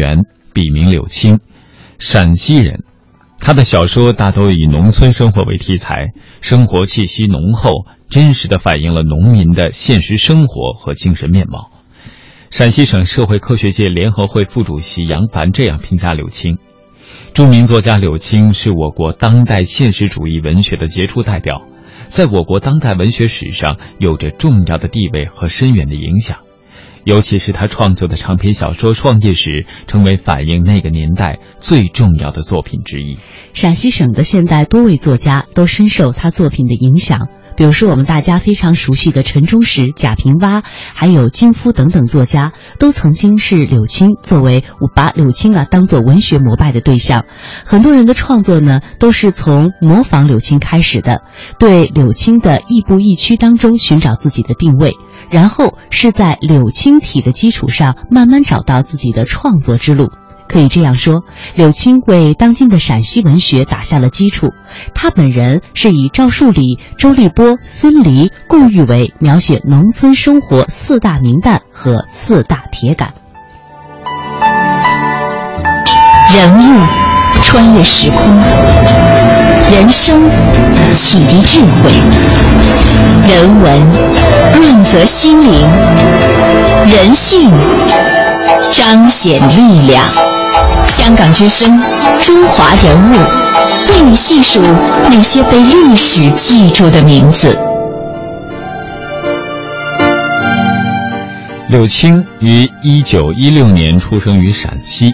元，笔名柳青，陕西人。他的小说大都以农村生活为题材，生活气息浓厚，真实的反映了农民的现实生活和精神面貌。陕西省社会科学界联合会副主席杨凡这样评价柳青：著名作家柳青是我国当代现实主义文学的杰出代表，在我国当代文学史上有着重要的地位和深远的影响。尤其是他创作的长篇小说《创业史》，成为反映那个年代最重要的作品之一。陕西省的现代多位作家都深受他作品的影响。比如说，我们大家非常熟悉的陈忠实、贾平凹，还有金夫等等作家，都曾经是柳青作为把柳青啊当做文学膜拜的对象。很多人的创作呢，都是从模仿柳青开始的，对柳青的亦步亦趋当中寻找自己的定位，然后是在柳青体的基础上慢慢找到自己的创作之路。可以这样说，柳青为当今的陕西文学打下了基础。他本人是以赵树理、周立波、孙犁共誉为描写农村生活四大名旦和四大铁杆。人物穿越时空，人生启迪智慧，人文润泽心灵，人性彰显力量。香港之声，中华人物，为你细数那些被历史记住的名字。柳青于一九一六年出生于陕西，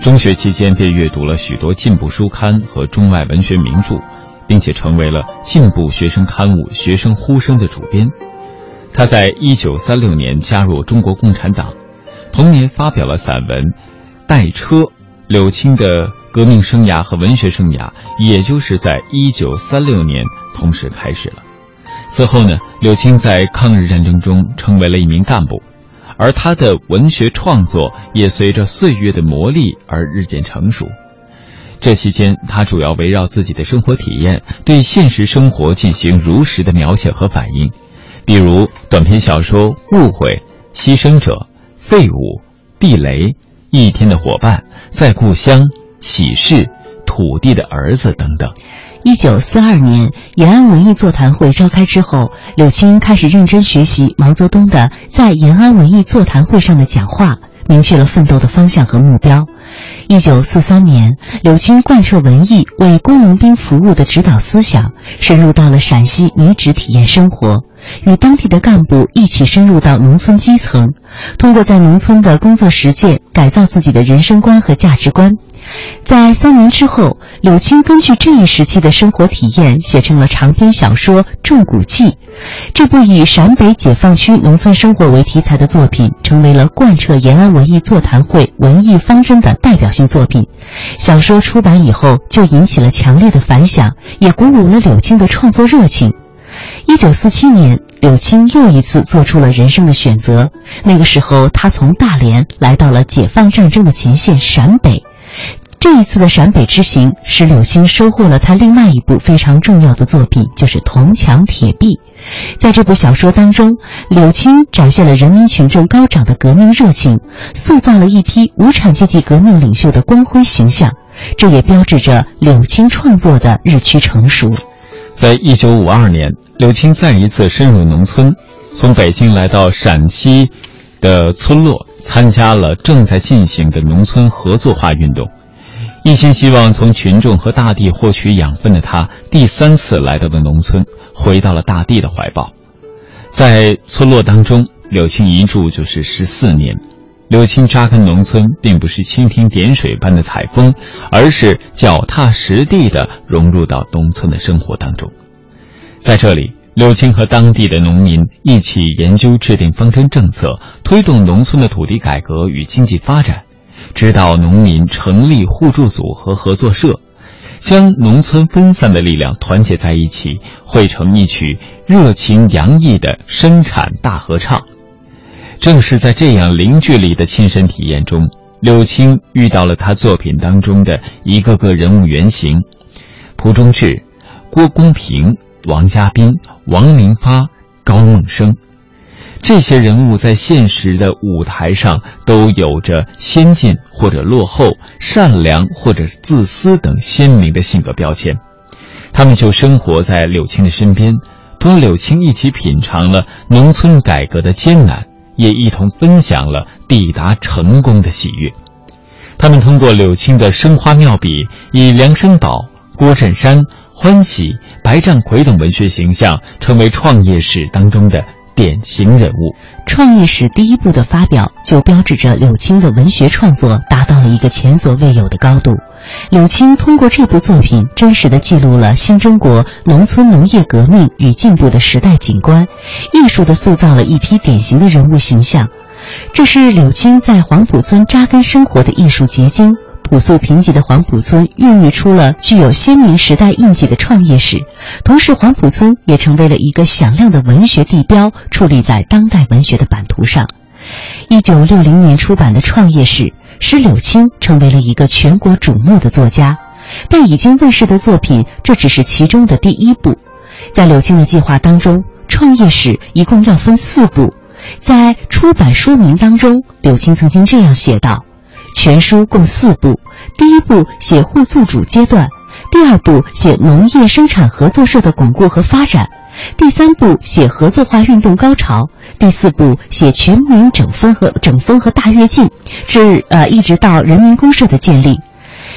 中学期间便阅读了许多进步书刊和中外文学名著，并且成为了进步学生刊物《学生呼声》的主编。他在一九三六年加入中国共产党，同年发表了散文《代车》。柳青的革命生涯和文学生涯，也就是在一九三六年同时开始了。此后呢，柳青在抗日战争中成为了一名干部，而他的文学创作也随着岁月的磨砺而日渐成熟。这期间，他主要围绕自己的生活体验，对现实生活进行如实的描写和反映，比如短篇小说《误会》《牺牲者》《废物》《地雷》。一天的伙伴，在故乡，喜事，土地的儿子等等。一九四二年，延安文艺座谈会召开之后，柳青开始认真学习毛泽东的在延安文艺座谈会上的讲话，明确了奋斗的方向和目标。一九四三年，柳青贯彻文艺为工农兵服务的指导思想，深入到了陕西女职体验生活。与当地的干部一起深入到农村基层，通过在农村的工作实践，改造自己的人生观和价值观。在三年之后，柳青根据这一时期的生活体验，写成了长篇小说《种谷记》。这部以陕北解放区农村生活为题材的作品，成为了贯彻延安文艺座谈会文艺方针的代表性作品。小说出版以后，就引起了强烈的反响，也鼓舞了柳青的创作热情。一九四七年，柳青又一次做出了人生的选择。那个时候，他从大连来到了解放战争的前线陕北。这一次的陕北之行，使柳青收获了他另外一部非常重要的作品，就是《铜墙铁壁》。在这部小说当中，柳青展现了人民群众高涨的革命热情，塑造了一批无产阶级革命领袖的光辉形象。这也标志着柳青创作的日趋成熟。在一九五二年，柳青再一次深入农村，从北京来到陕西的村落，参加了正在进行的农村合作化运动。一心希望从群众和大地获取养分的他，第三次来到了农村，回到了大地的怀抱。在村落当中，柳青一住就是十四年。柳青扎根农村，并不是蜻蜓点水般的采风，而是脚踏实地地融入到农村的生活当中。在这里，柳青和当地的农民一起研究制定方针政策，推动农村的土地改革与经济发展，指导农民成立互助组和合作社，将农村分散的力量团结在一起，汇成一曲热情洋溢的生产大合唱。正是在这样零距离的亲身体验中，柳青遇到了他作品当中的一个个人物原型：蒲中志、郭公平、王家斌、王明发、高梦生。这些人物在现实的舞台上都有着先进或者落后、善良或者自私等鲜明的性格标签。他们就生活在柳青的身边，同柳青一起品尝了农村改革的艰难，也一同分享了抵达成功的喜悦。他们通过柳青的生花妙笔，以梁生宝、郭振山、欢喜、白占奎等文学形象，成为创业史当中的典型人物。创业史第一部的发表，就标志着柳青的文学创作达到了一个前所未有的高度。柳青通过这部作品，真实的记录了新中国农村农业革命与进步的时代景观，艺术的塑造了一批典型的人物形象。这是柳青在黄埔村扎根生活的艺术结晶。朴素贫瘠的黄埔村孕育出了具有鲜明时代印记的创业史，同时黄埔村也成为了一个响亮的文学地标，矗立在当代文学的版图上。一九六零年出版的《创业史》。使柳青成为了一个全国瞩目的作家，但已经问世的作品这只是其中的第一部。在柳青的计划当中，创业史一共要分四部。在出版书名当中，柳青曾经这样写道：全书共四部，第一部写互助主阶段，第二部写农业生产合作社的巩固和发展。第三部写合作化运动高潮，第四部写全民整风和整风和大跃进，至呃一直到人民公社的建立。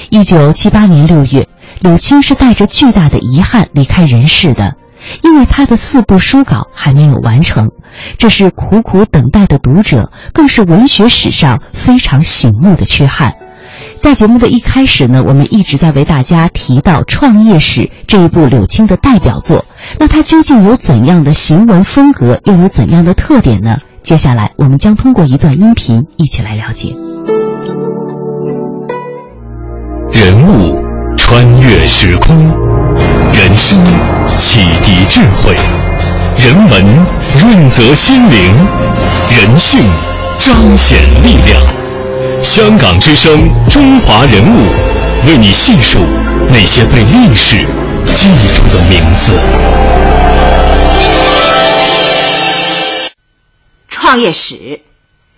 一九七八年六月，柳青是带着巨大的遗憾离开人世的，因为他的四部书稿还没有完成，这是苦苦等待的读者，更是文学史上非常醒目的缺憾。在节目的一开始呢，我们一直在为大家提到《创业史》这一部柳青的代表作。那它究竟有怎样的行文风格，又有怎样的特点呢？接下来我们将通过一段音频一起来了解。人物穿越时空，人生启迪智慧，人文泽心灵，人性彰显力量。香港之声，中华人物，为你细数那些被历史记住的名字。创业史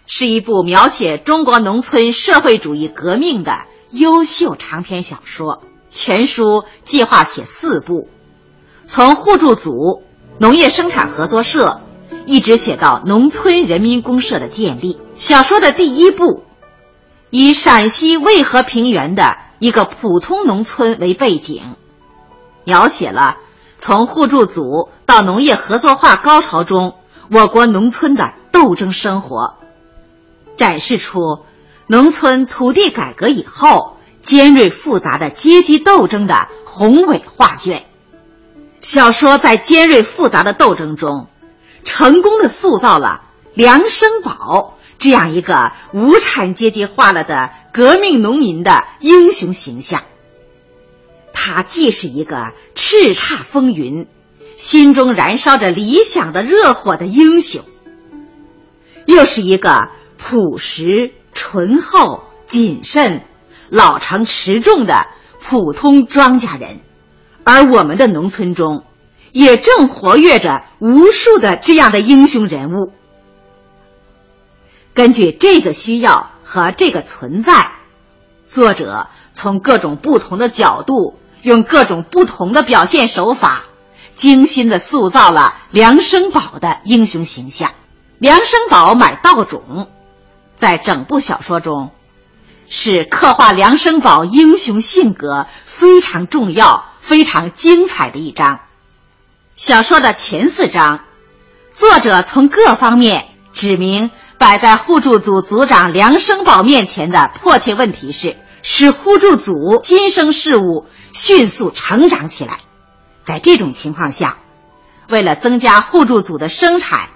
是一部描写中国农村社会主义革命的优秀长篇小说，全书计划写四部，从互助组、农业生产合作社，一直写到农村人民公社的建立。小说的第一部。以陕西渭河平原的一个普通农村为背景，描写了从互助组到农业合作化高潮中我国农村的斗争生活，展示出农村土地改革以后尖锐复杂的阶级斗争的宏伟画卷。小说在尖锐复杂的斗争中，成功的塑造了梁生宝。这样一个无产阶级化了的革命农民的英雄形象，他既是一个叱咤风云、心中燃烧着理想的热火的英雄，又是一个朴实醇厚、谨慎、老成持重的普通庄稼人。而我们的农村中，也正活跃着无数的这样的英雄人物。根据这个需要和这个存在，作者从各种不同的角度，用各种不同的表现手法，精心的塑造了梁生宝的英雄形象。梁生宝买稻种，在整部小说中，是刻画梁生宝英雄性格非常重要、非常精彩的一章。小说的前四章，作者从各方面指明。摆在互助组组长梁生宝面前的迫切问题是：使互助组新生事物迅速成长起来。在这种情况下，为了增加互助组的生产，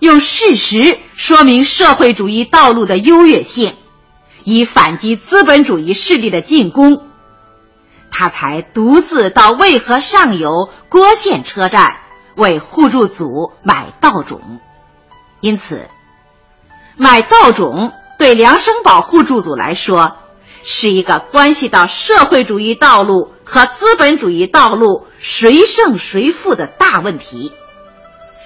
用事实说明社会主义道路的优越性，以反击资本主义势力的进攻，他才独自到渭河上游郭县车站为互助组买稻种。因此。买稻种对梁生宝互助组来说，是一个关系到社会主义道路和资本主义道路谁胜谁负的大问题，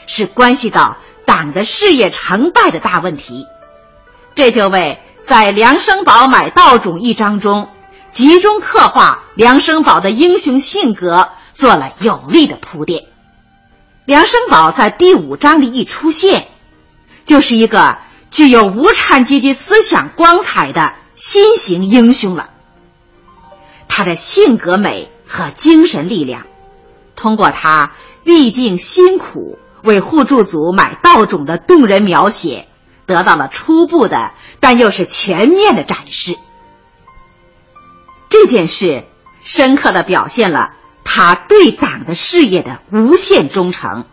是关系到党的事业成败的大问题，这就为在梁生宝买稻种一章中集中刻画梁生宝的英雄性格做了有力的铺垫。梁生宝在第五章里一出现，就是一个具有无产阶级思想光彩的新型英雄了。他的性格美和精神力量，通过他历尽辛苦为互助组买稻种的动人描写，得到了初步的但又是全面的展示。这件事深刻的表现了。他对党的事业的无限忠诚，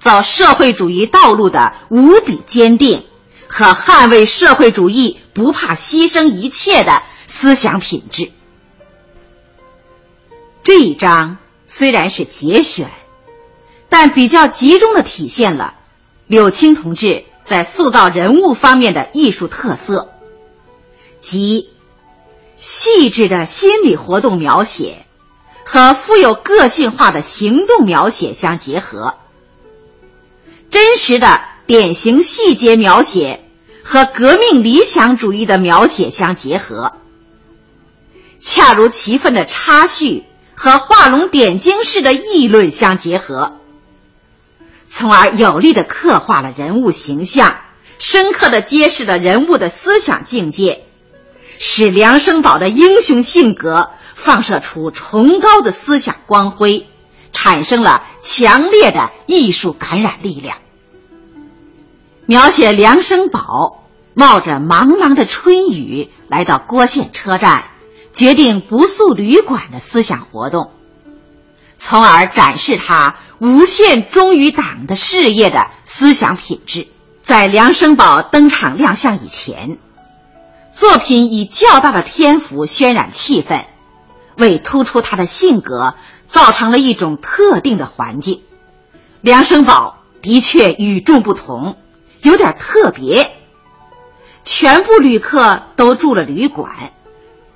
走社会主义道路的无比坚定，和捍卫社会主义不怕牺牲一切的思想品质。这一章虽然是节选，但比较集中的体现了柳青同志在塑造人物方面的艺术特色，即细致的心理活动描写。和富有个性化的行动描写相结合，真实的典型细节描写和革命理想主义的描写相结合，恰如其分的插叙和画龙点睛式的议论相结合，从而有力的刻画了人物形象，深刻的揭示了人物的思想境界，使梁生宝的英雄性格。放射出崇高的思想光辉，产生了强烈的艺术感染力量。描写梁生宝冒着茫茫的春雨来到郭县车站，决定不宿旅馆的思想活动，从而展示他无限忠于党的事业的思想品质。在梁生宝登场亮相以前，作品以较大的篇幅渲染气氛。为突出他的性格，造成了一种特定的环境。梁生宝的确与众不同，有点特别。全部旅客都住了旅馆，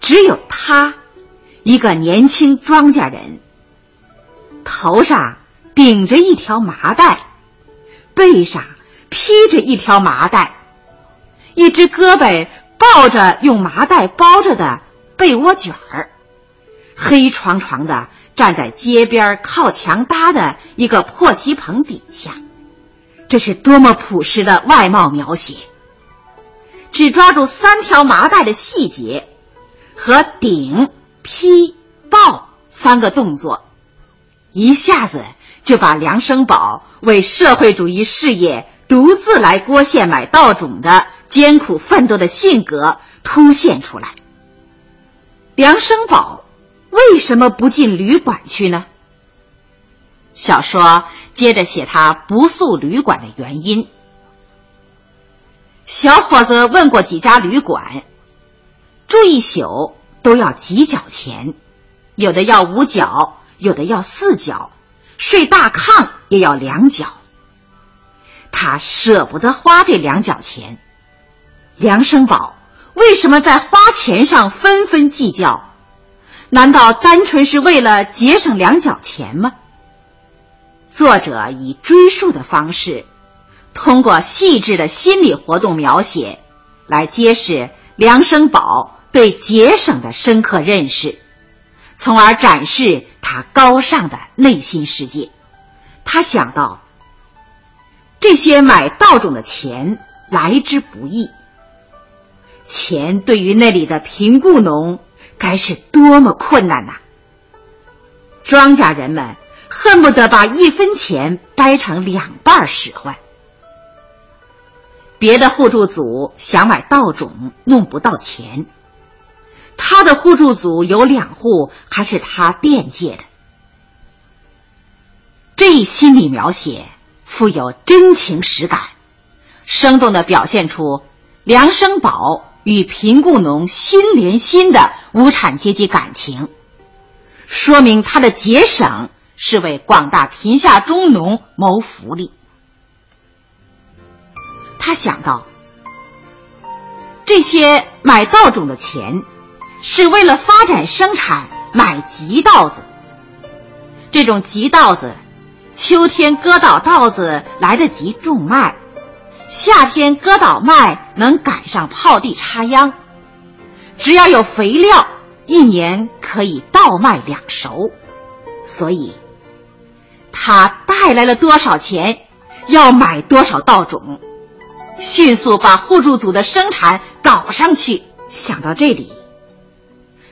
只有他，一个年轻庄稼人，头上顶着一条麻袋，背上披着一条麻袋，一只胳膊抱着用麻袋包着的被窝卷儿。黑床床的站在街边靠墙搭的一个破席棚底下，这是多么朴实的外貌描写！只抓住三条麻袋的细节和顶、披、抱三个动作，一下子就把梁生宝为社会主义事业独自来郭县买稻种的艰苦奋斗的性格凸显出来。梁生宝。为什么不进旅馆去呢？小说接着写他不宿旅馆的原因。小伙子问过几家旅馆，住一宿都要几角钱，有的要五角，有的要四角，睡大炕也要两角。他舍不得花这两角钱。梁生宝为什么在花钱上纷纷计较？难道单纯是为了节省两角钱吗？作者以追溯的方式，通过细致的心理活动描写，来揭示梁生宝对节省的深刻认识，从而展示他高尚的内心世界。他想到，这些买稻种的钱来之不易，钱对于那里的贫雇农。该是多么困难呐！庄稼人们恨不得把一分钱掰成两半使唤。别的互助组想买稻种弄不到钱，他的互助组有两户还是他垫借的。这一心理描写富有真情实感，生动的表现出梁生宝。与贫雇农心连心的无产阶级感情，说明他的节省是为广大贫下中农谋福利。他想到，这些买稻种的钱是为了发展生产买秸稻子，这种秸稻子秋天割倒稻子来得及种麦，夏天割倒麦能赶上泡地插秧。只要有肥料，一年可以稻麦两熟。所以，他带来了多少钱，要买多少稻种，迅速把互助组的生产搞上去。想到这里，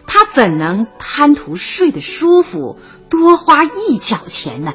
他怎能贪图睡得舒服，多花一角钱呢？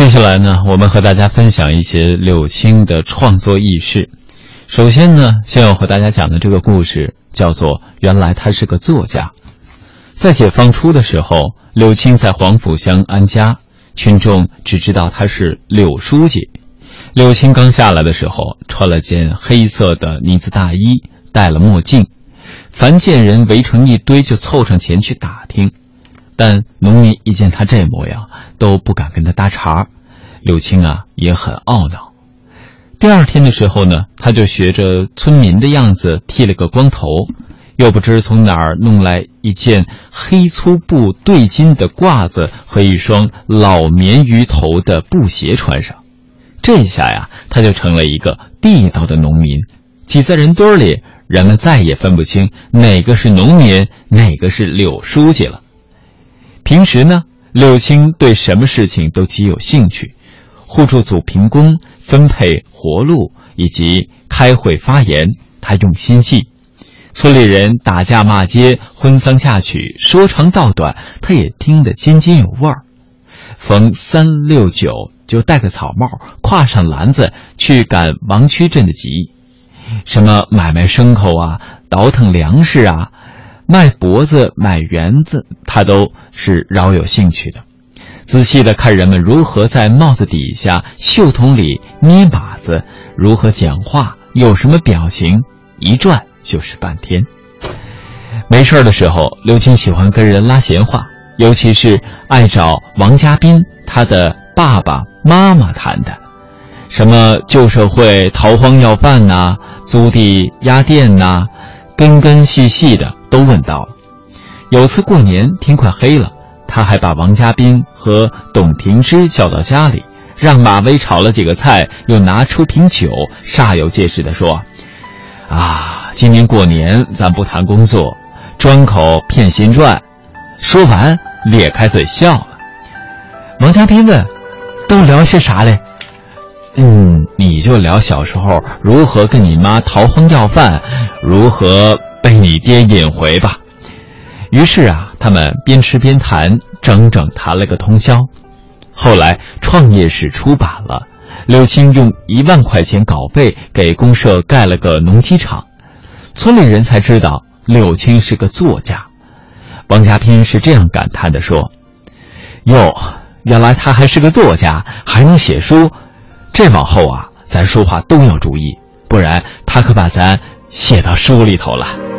接下来呢，我们和大家分享一些柳青的创作轶事。首先呢，先要和大家讲的这个故事叫做“原来他是个作家”。在解放初的时候，柳青在黄浦乡安家，群众只知道他是柳书记。柳青刚下来的时候，穿了件黑色的呢子大衣，戴了墨镜，凡见人围成一堆，就凑上前去打听。但农民一见他这模样，都不敢跟他搭茬。柳青啊，也很懊恼。第二天的时候呢，他就学着村民的样子剃了个光头，又不知从哪儿弄来一件黑粗布对襟的褂子和一双老棉鱼头的布鞋穿上。这下呀，他就成了一个地道的农民，挤在人堆里，人们再也分不清哪个是农民，哪个是柳书记了。平时呢，柳青对什么事情都极有兴趣，互助组评工、分配活路以及开会发言，他用心记；村里人打架骂街、婚丧嫁娶，说长道短，他也听得津津有味儿。逢三六九。就戴个草帽，挎上篮子去赶王区镇的集，什么买卖牲口啊，倒腾粮食啊，卖脖子、买园子，他都是饶有兴趣的。仔细的看人们如何在帽子底下、袖筒里捏把子，如何讲话，有什么表情，一转就是半天。没事的时候，刘青喜欢跟人拉闲话，尤其是爱找王家斌，他的。爸爸妈妈谈的，什么旧社会逃荒要饭呐，租地压店呐，根根细细的都问到了。有次过年天快黑了，他还把王家斌和董廷芝叫到家里，让马威炒了几个菜，又拿出瓶酒，煞有介事地说：“啊，今年过年咱不谈工作，专口骗新传。”说完咧开嘴笑了。王家斌问。都聊些啥嘞？嗯，你就聊小时候如何跟你妈逃荒要饭，如何被你爹引回吧。于是啊，他们边吃边谈，整整谈了个通宵。后来创业史出版了，柳青用一万块钱稿费给公社盖了个农机厂，村里人才知道柳青是个作家。王家斌是这样感叹的说：“哟。”原来他还是个作家，还能写书，这往后啊，咱说话都要注意，不然他可把咱写到书里头了。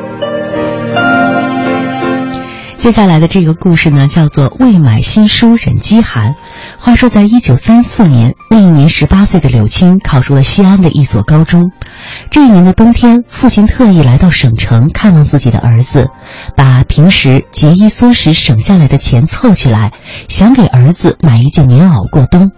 接下来的这个故事呢，叫做“未买新书忍饥寒”。话说，在一九三四年，那一年十八岁的柳青考入了西安的一所高中。这一年的冬天，父亲特意来到省城看望自己的儿子，把平时节衣缩食省下来的钱凑起来，想给儿子买一件棉袄过冬。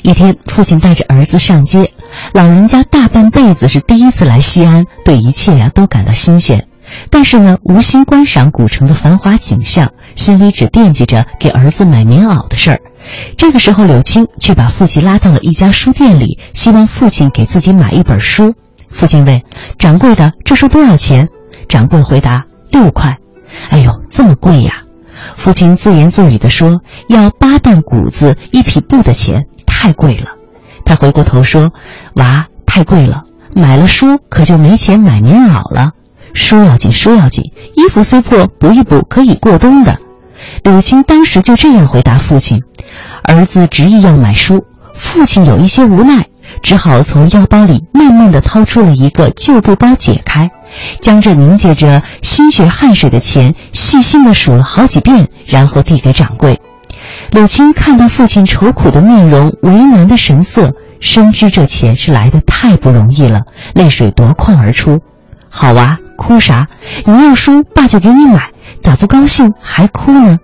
一天，父亲带着儿子上街，老人家大半辈子是第一次来西安，对一切呀都感到新鲜。但是呢，无心观赏古城的繁华景象，心里只惦记着给儿子买棉袄的事儿。这个时候，柳青却把父亲拉到了一家书店里，希望父亲给自己买一本书。父亲问：“掌柜的，这书多少钱？”掌柜回答：“六块。”哎呦，这么贵呀！父亲自言自语地说：“要八担谷子一匹布的钱，太贵了。”他回过头说：“娃，太贵了，买了书可就没钱买棉袄了。”书要紧，书要紧，衣服虽破，补一补可以过冬的。柳青当时就这样回答父亲。儿子执意要买书，父亲有一些无奈，只好从腰包里慢慢的掏出了一个旧布包，解开，将这凝结着心血汗水的钱细心的数了好几遍，然后递给掌柜。柳青看到父亲愁苦的面容、为难的神色，深知这钱是来的太不容易了，泪水夺眶而出。好娃，哭啥？你要书，爸就给你买，咋不高兴还哭呢？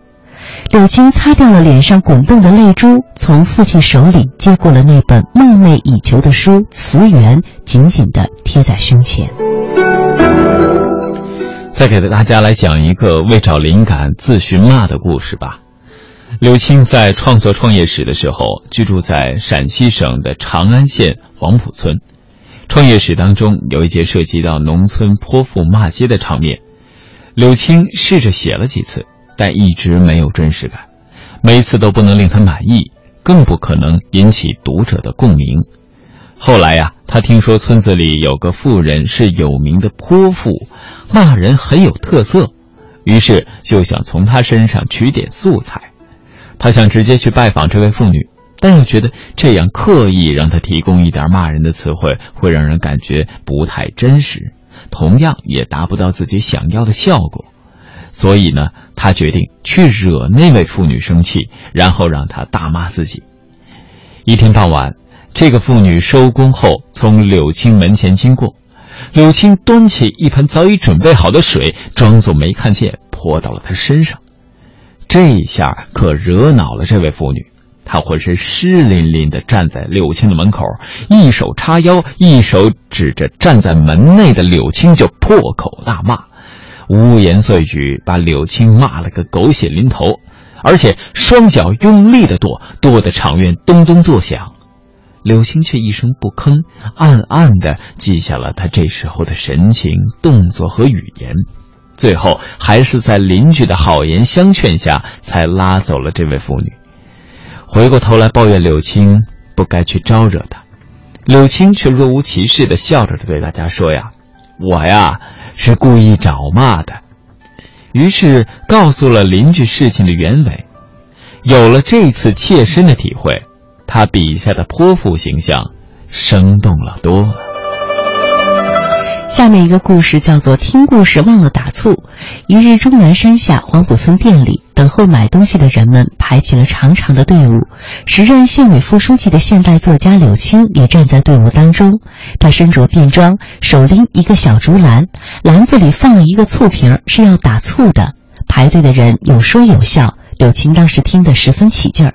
柳青擦掉了脸上滚动的泪珠，从父亲手里接过了那本梦寐以求的书《词源》，紧紧地贴在胸前。再给大家来讲一个为找灵感自寻骂的故事吧。柳青在创作创业史的时候，居住在陕西省的长安县黄埔村。创业史当中有一节涉及到农村泼妇骂街的场面，柳青试着写了几次，但一直没有真实感，每次都不能令他满意，更不可能引起读者的共鸣。后来呀，他听说村子里有个妇人是有名的泼妇，骂人很有特色，于是就想从她身上取点素材。他想直接去拜访这位妇女，但又觉得这样刻意让他提供一点骂人的词汇，会让人感觉不太真实，同样也达不到自己想要的效果。所以呢，他决定去惹那位妇女生气，然后让她大骂自己。一天傍晚，这个妇女收工后从柳青门前经过，柳青端起一盆早已准备好的水，装作没看见，泼到了她身上。这一下可惹恼了这位妇女，他浑身湿淋淋的站在柳青的门口，一手叉腰，一手指着站在门内的柳青就破口大骂，污言碎语把柳青骂了个狗血淋头，而且双脚用力的跺，跺得场院咚咚作响。柳青却一声不吭，暗暗的记下了他这时候的神情、动作和语言。最后还是在邻居的好言相劝下，才拉走了这位妇女。回过头来抱怨柳青不该去招惹他，柳青却若无其事的笑着对大家说：“呀，我呀是故意找骂的。”于是告诉了邻居事情的原委。有了这次切身的体会，他笔下的泼妇形象生动了多了。下面一个故事叫做“听故事忘了打醋”。一日，终南山下黄埔村店里，等候买东西的人们排起了长长的队伍。时任县委副书记的现代作家柳青也站在队伍当中。他身着便装，手拎一个小竹篮，篮子里放了一个醋瓶，是要打醋的。排队的人有说有笑。柳青当时听得十分起劲儿，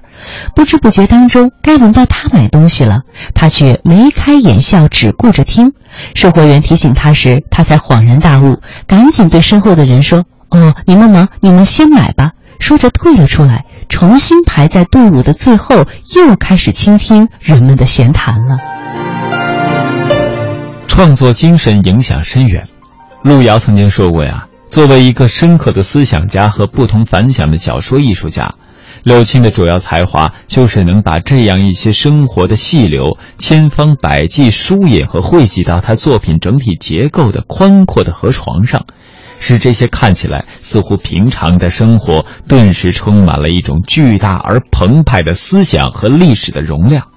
不知不觉当中，该轮到他买东西了，他却眉开眼笑，只顾着听。售货员提醒他时，他才恍然大悟，赶紧对身后的人说：“哦，你们忙，你们先买吧。”说着退了出来，重新排在队伍的最后，又开始倾听人们的闲谈了。创作精神影响深远，路遥曾经说过呀。作为一个深刻的思想家和不同凡响的小说艺术家，柳青的主要才华就是能把这样一些生活的细流千方百计疏引和汇集到他作品整体结构的宽阔的河床上，使这些看起来似乎平常的生活顿时充满了一种巨大而澎湃的思想和历史的容量。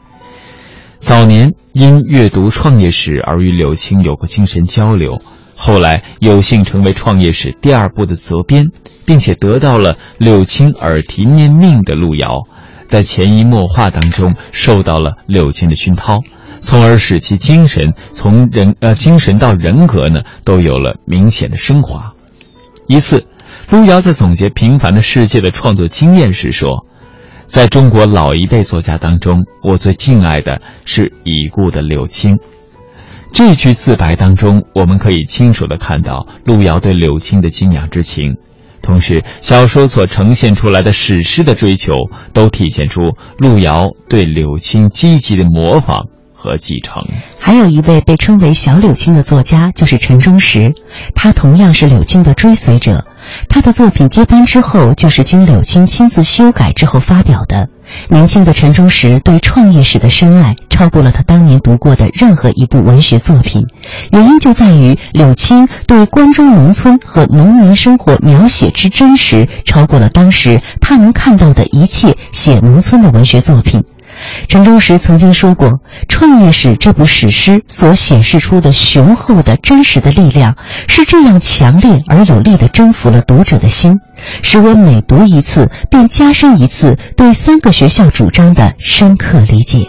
早年因阅读创业史而与柳青有过精神交流。后来有幸成为《创业史》第二部的责编，并且得到了柳青耳提面命的路遥，在潜移默化当中受到了柳青的熏陶，从而使其精神从人呃精神到人格呢都有了明显的升华。一次，路遥在总结《平凡的世界》的创作经验时说：“在中国老一辈作家当中，我最敬爱的是已故的柳青。”这句自白当中，我们可以清楚地看到路遥对柳青的敬仰之情，同时小说所呈现出来的史诗的追求，都体现出路遥对柳青积极的模仿和继承。还有一位被称为“小柳青”的作家，就是陈忠实，他同样是柳青的追随者。他的作品接班之后，就是经柳青亲自修改之后发表的。年轻的陈忠实对创业史的深爱，超过了他当年读过的任何一部文学作品。原因就在于柳青对关中农村和农民生活描写之真实，超过了当时他能看到的一切写农村的文学作品。陈忠实曾经说过，《创业史》这部史诗所显示出的雄厚的真实的力量，是这样强烈而有力地征服了读者的心，使我每读一次，便加深一次对三个学校主张的深刻理解。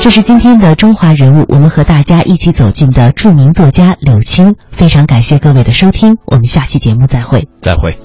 这是今天的中华人物，我们和大家一起走进的著名作家柳青。非常感谢各位的收听，我们下期节目再会。再会。